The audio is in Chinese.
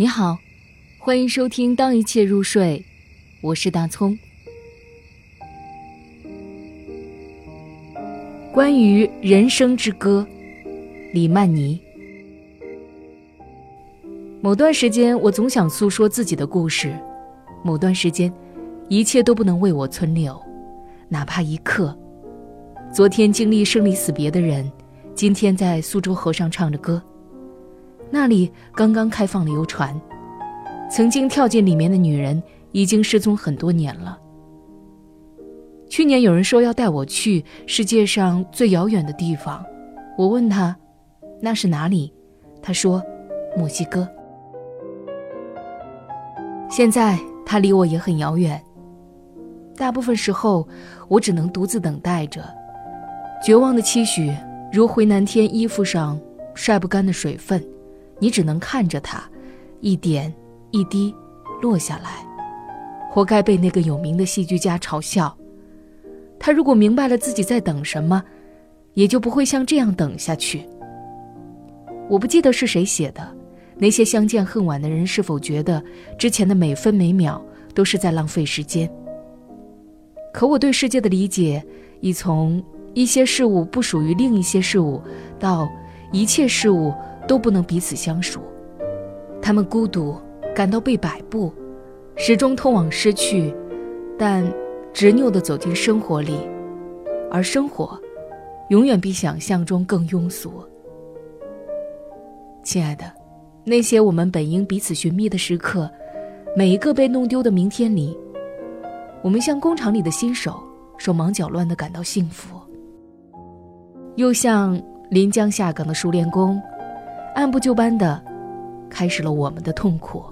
你好，欢迎收听《当一切入睡》，我是大葱。关于人生之歌，李曼妮。某段时间，我总想诉说自己的故事；某段时间，一切都不能为我存留，哪怕一刻。昨天经历生离死别的人，今天在苏州河上唱着歌。那里刚刚开放了游船，曾经跳进里面的女人已经失踪很多年了。去年有人说要带我去世界上最遥远的地方，我问他那是哪里，他说墨西哥。现在他离我也很遥远，大部分时候我只能独自等待着，绝望的期许如回南天衣服上晒不干的水分。你只能看着它，一点一滴落下来，活该被那个有名的戏剧家嘲笑。他如果明白了自己在等什么，也就不会像这样等下去。我不记得是谁写的，那些相见恨晚的人是否觉得之前的每分每秒都是在浪费时间？可我对世界的理解，已从一些事物不属于另一些事物，到一切事物。都不能彼此相熟，他们孤独，感到被摆布，始终通往失去，但执拗地走进生活里，而生活，永远比想象中更庸俗。亲爱的，那些我们本应彼此寻觅的时刻，每一个被弄丢的明天里，我们像工厂里的新手，手忙脚乱地感到幸福，又像临江下岗的熟练工。按部就班的，开始了我们的痛苦。